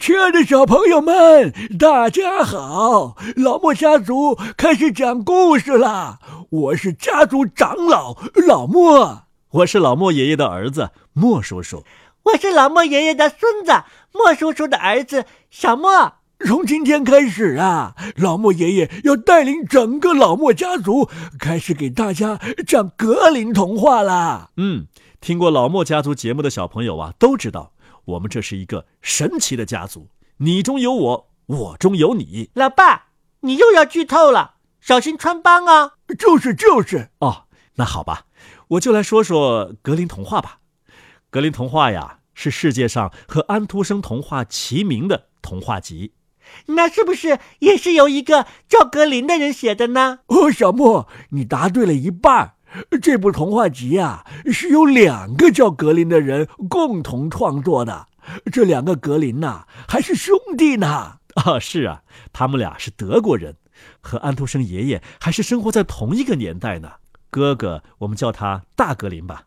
亲爱的小朋友们，大家好！老莫家族开始讲故事啦！我是家族长老老莫，我是老莫爷爷的儿子莫叔叔，我是老莫爷爷的孙子莫叔叔的儿子小莫。从今天开始啊，老莫爷爷要带领整个老莫家族开始给大家讲格林童话啦。嗯，听过老莫家族节目的小朋友啊，都知道。我们这是一个神奇的家族，你中有我，我中有你。老爸，你又要剧透了，小心穿帮啊！就是就是哦，那好吧，我就来说说格林童话吧。格林童话呀，是世界上和安徒生童话齐名的童话集。那是不是也是由一个叫格林的人写的呢？哦，小莫，你答对了一半。这部童话集啊，是由两个叫格林的人共同创作的。这两个格林呐，还是兄弟呢。啊，是啊，他们俩是德国人，和安徒生爷爷还是生活在同一个年代呢。哥哥，我们叫他大格林吧，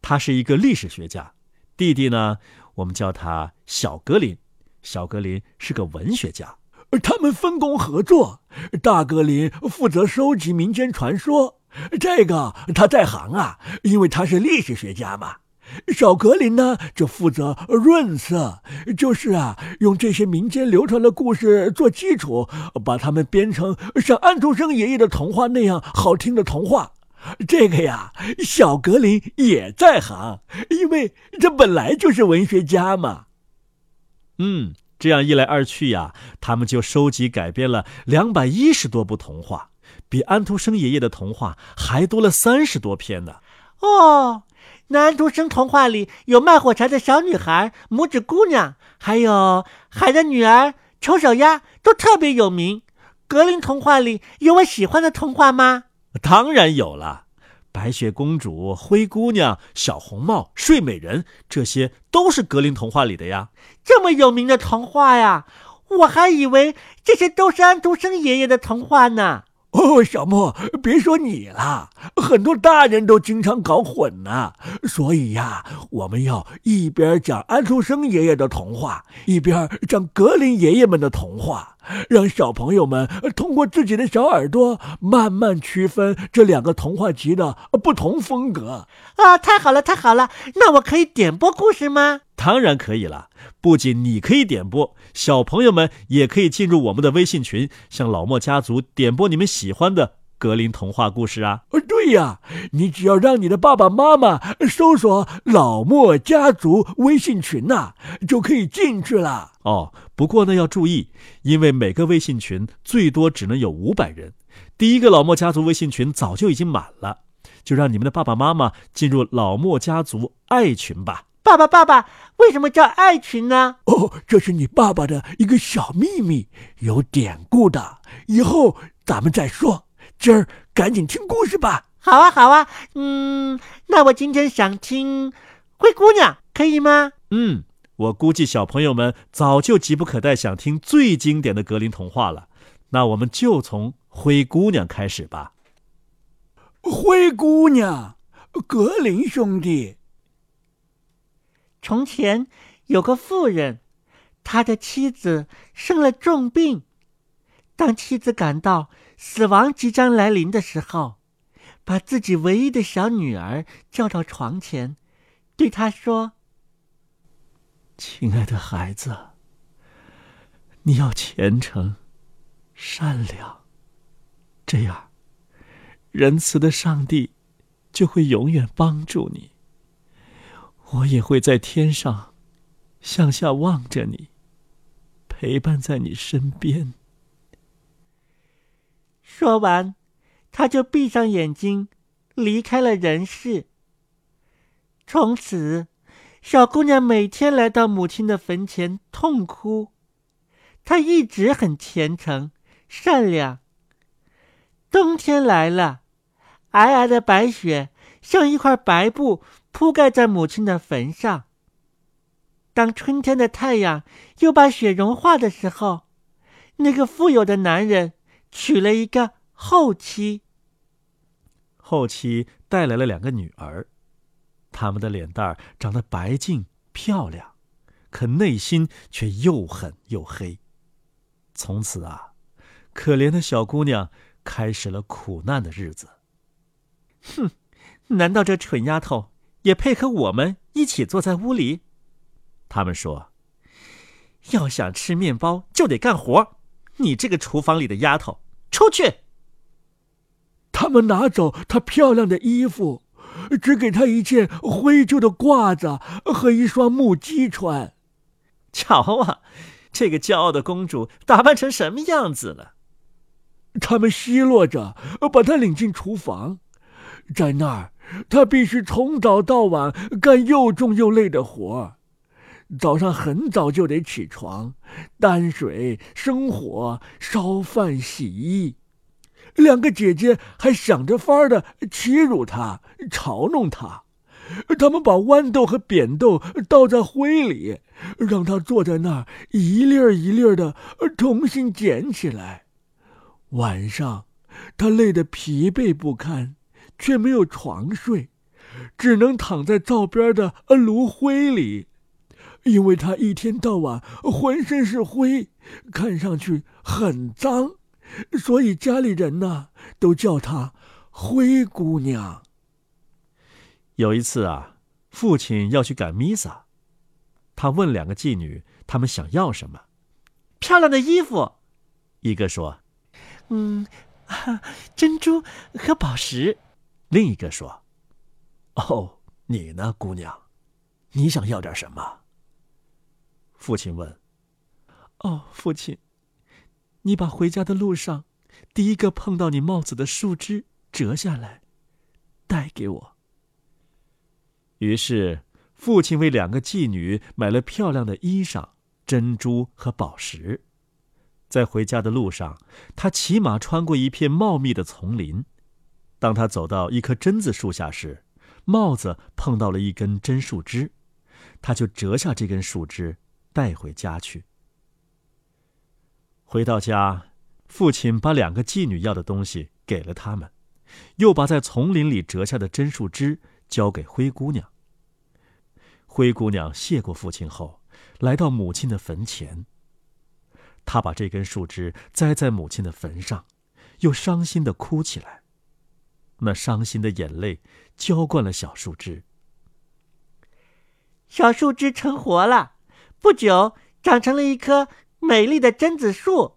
他是一个历史学家；弟弟呢，我们叫他小格林，小格林是个文学家。他们分工合作，大格林负责收集民间传说。这个他在行啊，因为他是历史学家嘛。小格林呢，就负责润色，就是啊，用这些民间流传的故事做基础，把它们编成像安徒生爷爷的童话那样好听的童话。这个呀，小格林也在行，因为这本来就是文学家嘛。嗯，这样一来二去呀，他们就收集改编了两百一十多部童话。比安徒生爷爷的童话还多了三十多篇呢。哦，那安徒生童话里有卖火柴的小女孩、拇指姑娘，还有海的女儿、丑小鸭，都特别有名。格林童话里有我喜欢的童话吗？当然有了，白雪公主、灰姑娘、小红帽、睡美人，这些都是格林童话里的呀。这么有名的童话呀，我还以为这些都是安徒生爷爷的童话呢。哦，小莫，别说你了，很多大人都经常搞混呢。所以呀，我们要一边讲安徒生爷爷的童话，一边讲格林爷爷们的童话，让小朋友们通过自己的小耳朵慢慢区分这两个童话集的不同风格。啊，太好了，太好了！那我可以点播故事吗？当然可以了。不仅你可以点播，小朋友们也可以进入我们的微信群，向老莫家族点播你们喜欢的格林童话故事啊！对呀，你只要让你的爸爸妈妈搜索“老莫家族”微信群呐，就可以进去了。哦，不过呢要注意，因为每个微信群最多只能有五百人，第一个老莫家族微信群早就已经满了，就让你们的爸爸妈妈进入老莫家族爱群吧。爸爸，爸爸，为什么叫爱群呢？哦，这是你爸爸的一个小秘密，有典故的。以后咱们再说。今儿赶紧听故事吧。好啊，好啊。嗯，那我今天想听《灰姑娘》，可以吗？嗯，我估计小朋友们早就急不可待想听最经典的格林童话了。那我们就从《灰姑娘》开始吧。灰姑娘，格林兄弟。从前有个妇人，他的妻子生了重病。当妻子感到死亡即将来临的时候，把自己唯一的小女儿叫到床前，对她说：“亲爱的孩子，你要虔诚、善良，这样，仁慈的上帝就会永远帮助你。”我也会在天上，向下望着你，陪伴在你身边。说完，他就闭上眼睛，离开了人世。从此，小姑娘每天来到母亲的坟前痛哭。她一直很虔诚、善良。冬天来了，皑皑的白雪像一块白布。铺盖在母亲的坟上。当春天的太阳又把雪融化的时候，那个富有的男人娶了一个后妻。后妻带来了两个女儿，他们的脸蛋长得白净漂亮，可内心却又狠又黑。从此啊，可怜的小姑娘开始了苦难的日子。哼，难道这蠢丫头也配合我们一起坐在屋里？他们说：“要想吃面包，就得干活。你这个厨房里的丫头，出去！”他们拿走她漂亮的衣服，只给她一件灰旧的褂子和一双木屐穿。瞧啊，这个骄傲的公主打扮成什么样子了？他们奚落着把她领进厨房，在那儿，他必须从早到晚干又重又累的活早上很早就得起床，担水、生火、烧饭、洗衣。两个姐姐还想着法儿的欺辱他、嘲弄他。他们把豌豆和扁豆倒在灰里，让他坐在那儿一粒儿一粒儿的重新捡起来。晚上，他累得疲惫不堪，却没有床睡，只能躺在灶边的炉灰里，因为他一天到晚浑身是灰，看上去很脏。所以家里人呢，都叫她灰姑娘。有一次啊，父亲要去赶弥撒，他问两个妓女，他们想要什么？漂亮的衣服。一个说：“嗯，珍珠和宝石。”另一个说：“哦，你呢，姑娘？你想要点什么？”父亲问：“哦，父亲。”你把回家的路上第一个碰到你帽子的树枝折下来，带给我。于是，父亲为两个妓女买了漂亮的衣裳、珍珠和宝石。在回家的路上，他骑马穿过一片茂密的丛林。当他走到一棵榛子树下时，帽子碰到了一根榛树枝，他就折下这根树枝带回家去。回到家，父亲把两个妓女要的东西给了他们，又把在丛林里折下的榛树枝交给灰姑娘。灰姑娘谢过父亲后，来到母亲的坟前。她把这根树枝栽在母亲的坟上，又伤心的哭起来。那伤心的眼泪浇灌了小树枝。小树枝成活了，不久长成了一棵。美丽的榛子树，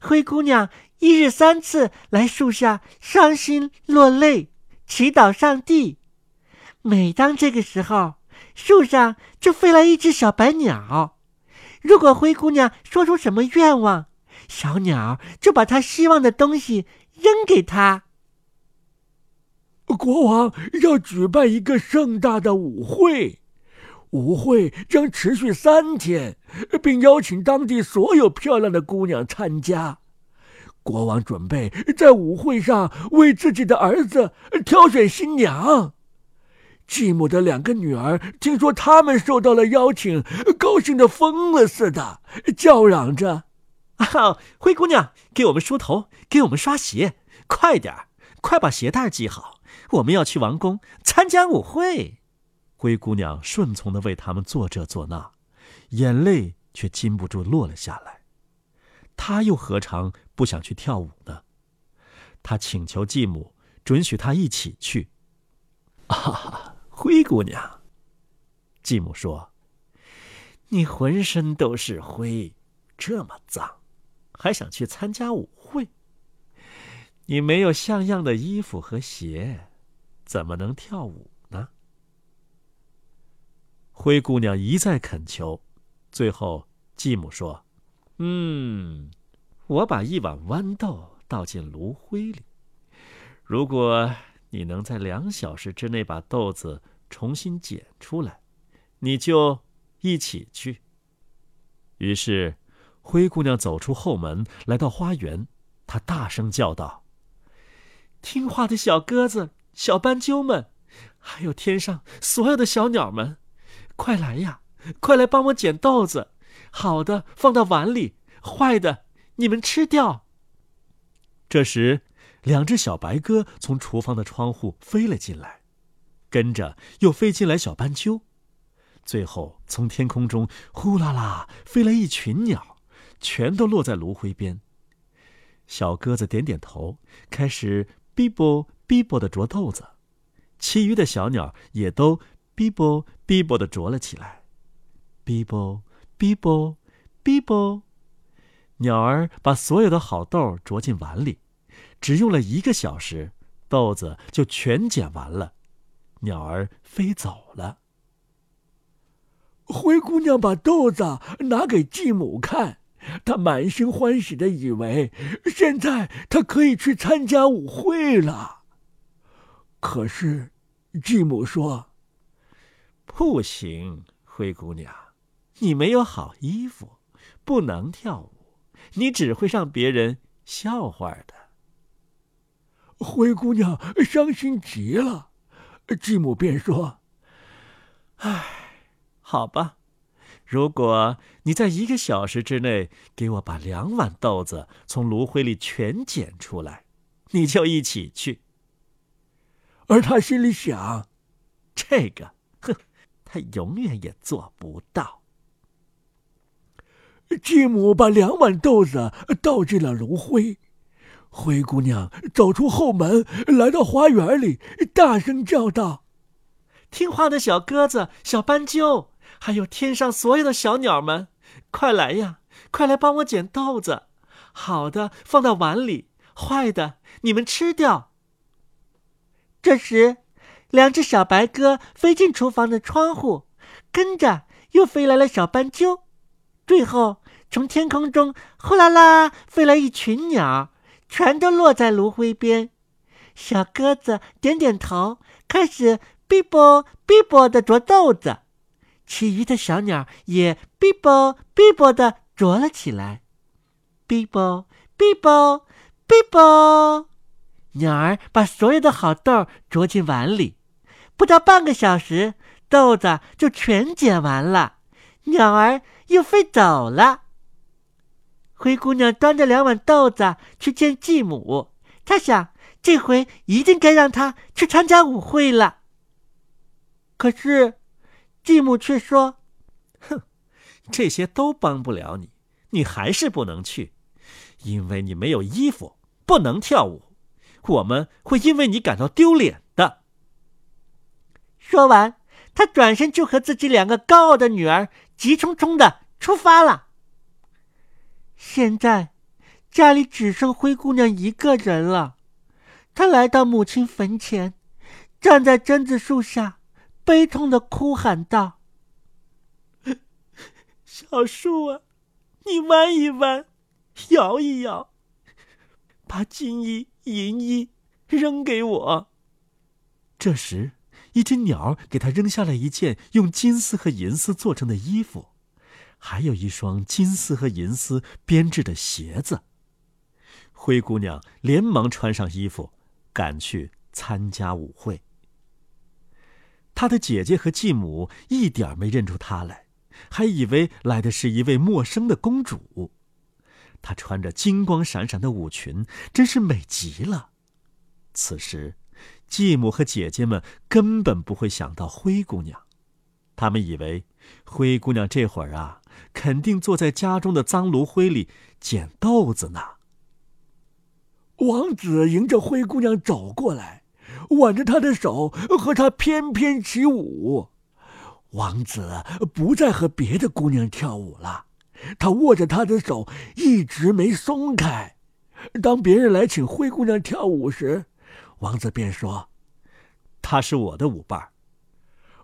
灰姑娘一日三次来树下伤心落泪，祈祷上帝。每当这个时候，树上就飞来一只小白鸟。如果灰姑娘说出什么愿望，小鸟就把她希望的东西扔给她。国王要举办一个盛大的舞会。舞会将持续三天，并邀请当地所有漂亮的姑娘参加。国王准备在舞会上为自己的儿子挑选新娘。继母的两个女儿听说他们受到了邀请，高兴的疯了似的，叫嚷着：“啊，灰姑娘，给我们梳头，给我们刷鞋，快点，快把鞋带系好，我们要去王宫参加舞会。”灰姑娘顺从的为他们做这做那，眼泪却禁不住落了下来。她又何尝不想去跳舞呢？她请求继母准许她一起去。啊，灰姑娘，继母说：“你浑身都是灰，这么脏，还想去参加舞会？你没有像样的衣服和鞋，怎么能跳舞呢？”灰姑娘一再恳求，最后继母说：“嗯，我把一碗豌豆倒进炉灰里，如果你能在两小时之内把豆子重新捡出来，你就一起去。”于是，灰姑娘走出后门，来到花园，她大声叫道：“听话的小鸽子、小斑鸠们，还有天上所有的小鸟们！”快来呀！快来帮我捡豆子，好的放到碗里，坏的你们吃掉。这时，两只小白鸽从厨房的窗户飞了进来，跟着又飞进来小斑鸠。最后，从天空中呼啦啦飞来一群鸟，全都落在炉灰边。小鸽子点点头，开始哔啵哔啵的啄豆子，其余的小鸟也都哔啵哔啵的啄了起来。哔啵哔啵哔啵，鸟儿把所有的好豆啄进碗里，只用了一个小时，豆子就全捡完了。鸟儿飞走了。灰姑娘把豆子拿给继母看。他满心欢喜的以为，现在他可以去参加舞会了。可是，继母说：“不行，灰姑娘，你没有好衣服，不能跳舞，你只会让别人笑话的。”灰姑娘伤心极了，继母便说：“唉，好吧。”如果你在一个小时之内给我把两碗豆子从炉灰里全捡出来，你就一起去。而他心里想：这个，哼，他永远也做不到。继母把两碗豆子倒进了炉灰，灰姑娘走出后门，来到花园里，大声叫道：“听话的小鸽子，小斑鸠。”还有天上所有的小鸟们，快来呀！快来帮我捡豆子，好的放到碗里，坏的你们吃掉。这时，两只小白鸽飞进厨房的窗户，跟着又飞来了小斑鸠，最后从天空中呼啦啦飞来一群鸟，全都落在炉灰边。小鸽子点点头，开始哔啵哔啵的啄豆子。其余的小鸟也哔啵哔啵的啄了起来，哔啵哔啵哔啵，鸟儿把所有的好豆啄进碗里，不到半个小时，豆子就全捡完了，鸟儿又飞走了。灰姑娘端着两碗豆子去见继母，她想这回一定该让她去参加舞会了。可是。继母却说：“哼，这些都帮不了你，你还是不能去，因为你没有衣服，不能跳舞，我们会因为你感到丢脸的。”说完，他转身就和自己两个高傲的女儿急匆匆的出发了。现在，家里只剩灰姑娘一个人了。她来到母亲坟前，站在榛子树下。悲痛的哭喊道：“小树啊，你弯一弯，摇一摇，把金衣银衣扔给我。”这时，一只鸟给他扔下了一件用金丝和银丝做成的衣服，还有一双金丝和银丝编制的鞋子。灰姑娘连忙穿上衣服，赶去参加舞会。他的姐姐和继母一点没认出她来，还以为来的是一位陌生的公主。她穿着金光闪闪的舞裙，真是美极了。此时，继母和姐姐们根本不会想到灰姑娘，他们以为灰姑娘这会儿啊，肯定坐在家中的脏炉灰里捡豆子呢。王子迎着灰姑娘走过来。挽着她的手，和她翩翩起舞。王子不再和别的姑娘跳舞了，他握着她的手，一直没松开。当别人来请灰姑娘跳舞时，王子便说：“她是我的舞伴。”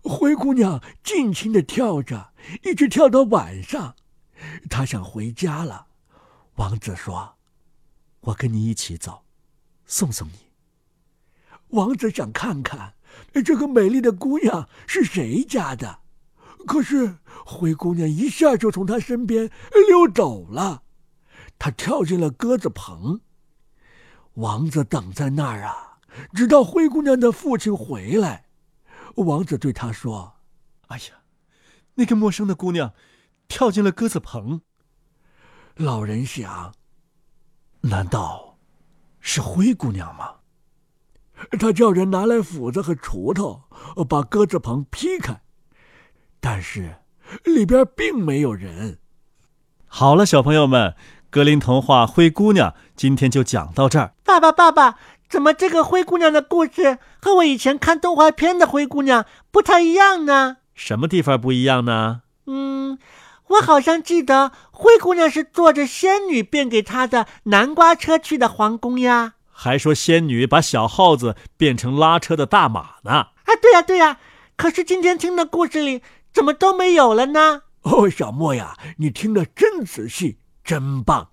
灰姑娘尽情的跳着，一直跳到晚上。她想回家了。王子说：“我跟你一起走，送送你。”王子想看看这个美丽的姑娘是谁家的，可是灰姑娘一下就从他身边溜走了。她跳进了鸽子棚。王子等在那儿啊，直到灰姑娘的父亲回来。王子对他说：“哎呀，那个陌生的姑娘跳进了鸽子棚。”老人想：难道是灰姑娘吗？他叫人拿来斧子和锄头，把鸽子棚劈开。但是里边并没有人。好了，小朋友们，格林童话《灰姑娘》今天就讲到这儿。爸爸，爸爸，怎么这个灰姑娘的故事和我以前看动画片的灰姑娘不太一样呢？什么地方不一样呢？嗯，我好像记得灰姑娘是坐着仙女变给她的南瓜车去的皇宫呀。还说仙女把小耗子变成拉车的大马呢。啊，对呀，对呀。可是今天听的故事里怎么都没有了呢？哦，小莫呀，你听得真仔细，真棒！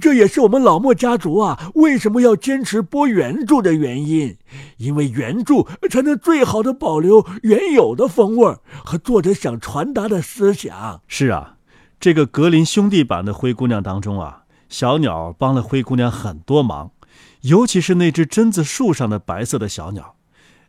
这也是我们老莫家族啊为什么要坚持播原著的原因，因为原著才能最好的保留原有的风味和作者想传达的思想。是啊，这个格林兄弟版的《灰姑娘》当中啊，小鸟帮了灰姑娘很多忙，尤其是那只榛子树上的白色的小鸟。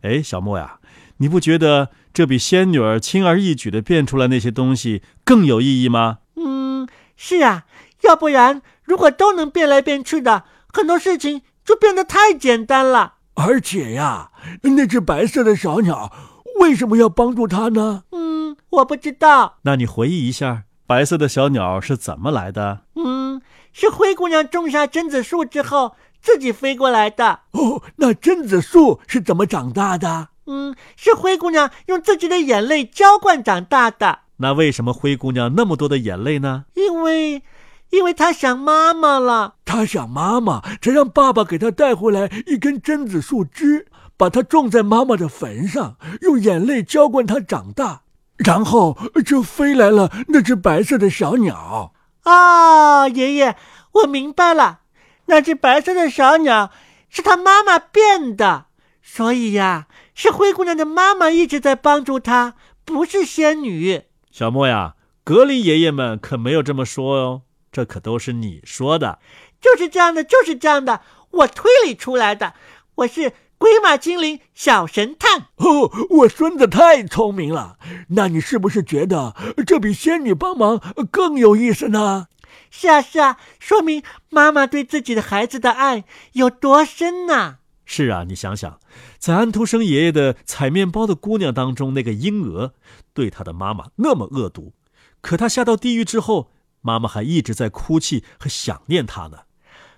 哎，小莫呀，你不觉得这比仙女儿轻而易举的变出来那些东西更有意义吗？嗯，是啊，要不然。如果都能变来变去的，很多事情就变得太简单了。而且呀，那只白色的小鸟为什么要帮助他呢？嗯，我不知道。那你回忆一下，白色的小鸟是怎么来的？嗯，是灰姑娘种下榛子树之后自己飞过来的。哦，那榛子树是怎么长大的？嗯，是灰姑娘用自己的眼泪浇灌长大的。那为什么灰姑娘那么多的眼泪呢？因为。因为她想妈妈了，她想妈妈，才让爸爸给她带回来一根榛子树枝，把它种在妈妈的坟上，用眼泪浇灌它长大，然后就飞来了那只白色的小鸟。啊，爷爷，我明白了，那只白色的小鸟是它妈妈变的，所以呀，是灰姑娘的妈妈一直在帮助她，不是仙女。小莫呀，格林爷爷们可没有这么说哦。这可都是你说的，就是这样的，就是这样的，我推理出来的。我是鬼马精灵小神探哦，我孙子太聪明了。那你是不是觉得这比仙女帮忙更有意思呢？是啊，是啊，说明妈妈对自己的孩子的爱有多深呐？是啊，你想想，在安徒生爷爷的《采面包的姑娘》当中，那个婴儿对他的妈妈那么恶毒，可他下到地狱之后。妈妈还一直在哭泣和想念他呢。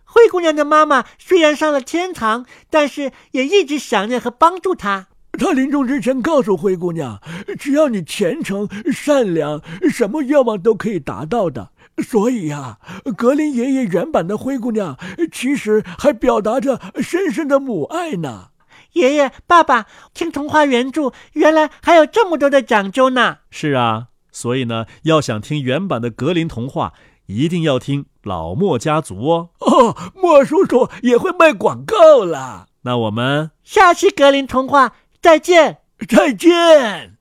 灰姑娘的妈妈虽然上了天堂，但是也一直想念和帮助她。她临终之前告诉灰姑娘：“只要你虔诚善良，什么愿望都可以达到的。”所以呀，格林爷爷原版的灰姑娘其实还表达着深深的母爱呢。爷爷、爸爸，听童话原著原来还有这么多的讲究呢。是啊。所以呢，要想听原版的格林童话，一定要听老莫家族哦。哦，莫叔叔也会卖广告了。那我们下期格林童话再见，再见。